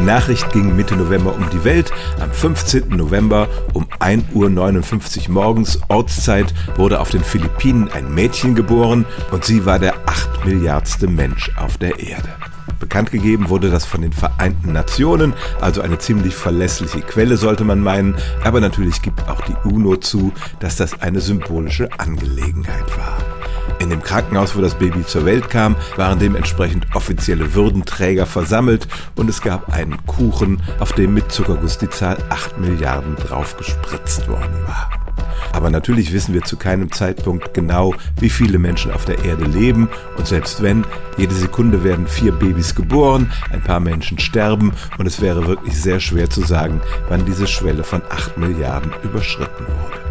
Die Nachricht ging Mitte November um die Welt. Am 15. November um 1.59 Uhr morgens Ortszeit wurde auf den Philippinen ein Mädchen geboren und sie war der 8 Milliardste Mensch auf der Erde. Bekannt gegeben wurde das von den Vereinten Nationen, also eine ziemlich verlässliche Quelle sollte man meinen, aber natürlich gibt auch die UNO zu, dass das eine symbolische Angelegenheit war. In dem Krankenhaus, wo das Baby zur Welt kam, waren dementsprechend offizielle Würdenträger versammelt und es gab einen Kuchen, auf dem mit Zuckerguss die Zahl 8 Milliarden drauf gespritzt worden war. Aber natürlich wissen wir zu keinem Zeitpunkt genau, wie viele Menschen auf der Erde leben. Und selbst wenn, jede Sekunde werden vier Babys geboren, ein paar Menschen sterben und es wäre wirklich sehr schwer zu sagen, wann diese Schwelle von 8 Milliarden überschritten wurde.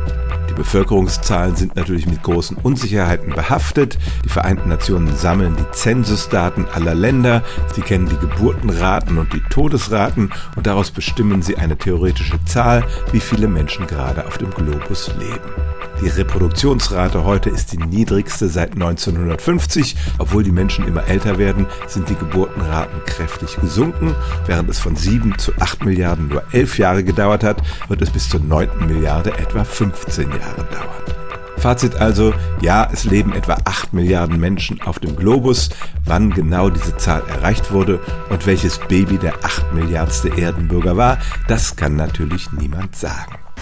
Bevölkerungszahlen sind natürlich mit großen Unsicherheiten behaftet. Die Vereinten Nationen sammeln die Zensusdaten aller Länder. Sie kennen die Geburtenraten und die Todesraten und daraus bestimmen sie eine theoretische Zahl, wie viele Menschen gerade auf dem Globus leben. Die Reproduktionsrate heute ist die niedrigste seit 1950. Obwohl die Menschen immer älter werden, sind die Geburtenraten kräftig gesunken. Während es von 7 zu 8 Milliarden nur 11 Jahre gedauert hat, wird es bis zur 9. Milliarde etwa 15 Jahre dauern. Fazit also, ja, es leben etwa 8 Milliarden Menschen auf dem Globus. Wann genau diese Zahl erreicht wurde und welches Baby der 8 Milliardste Erdenbürger war, das kann natürlich niemand sagen.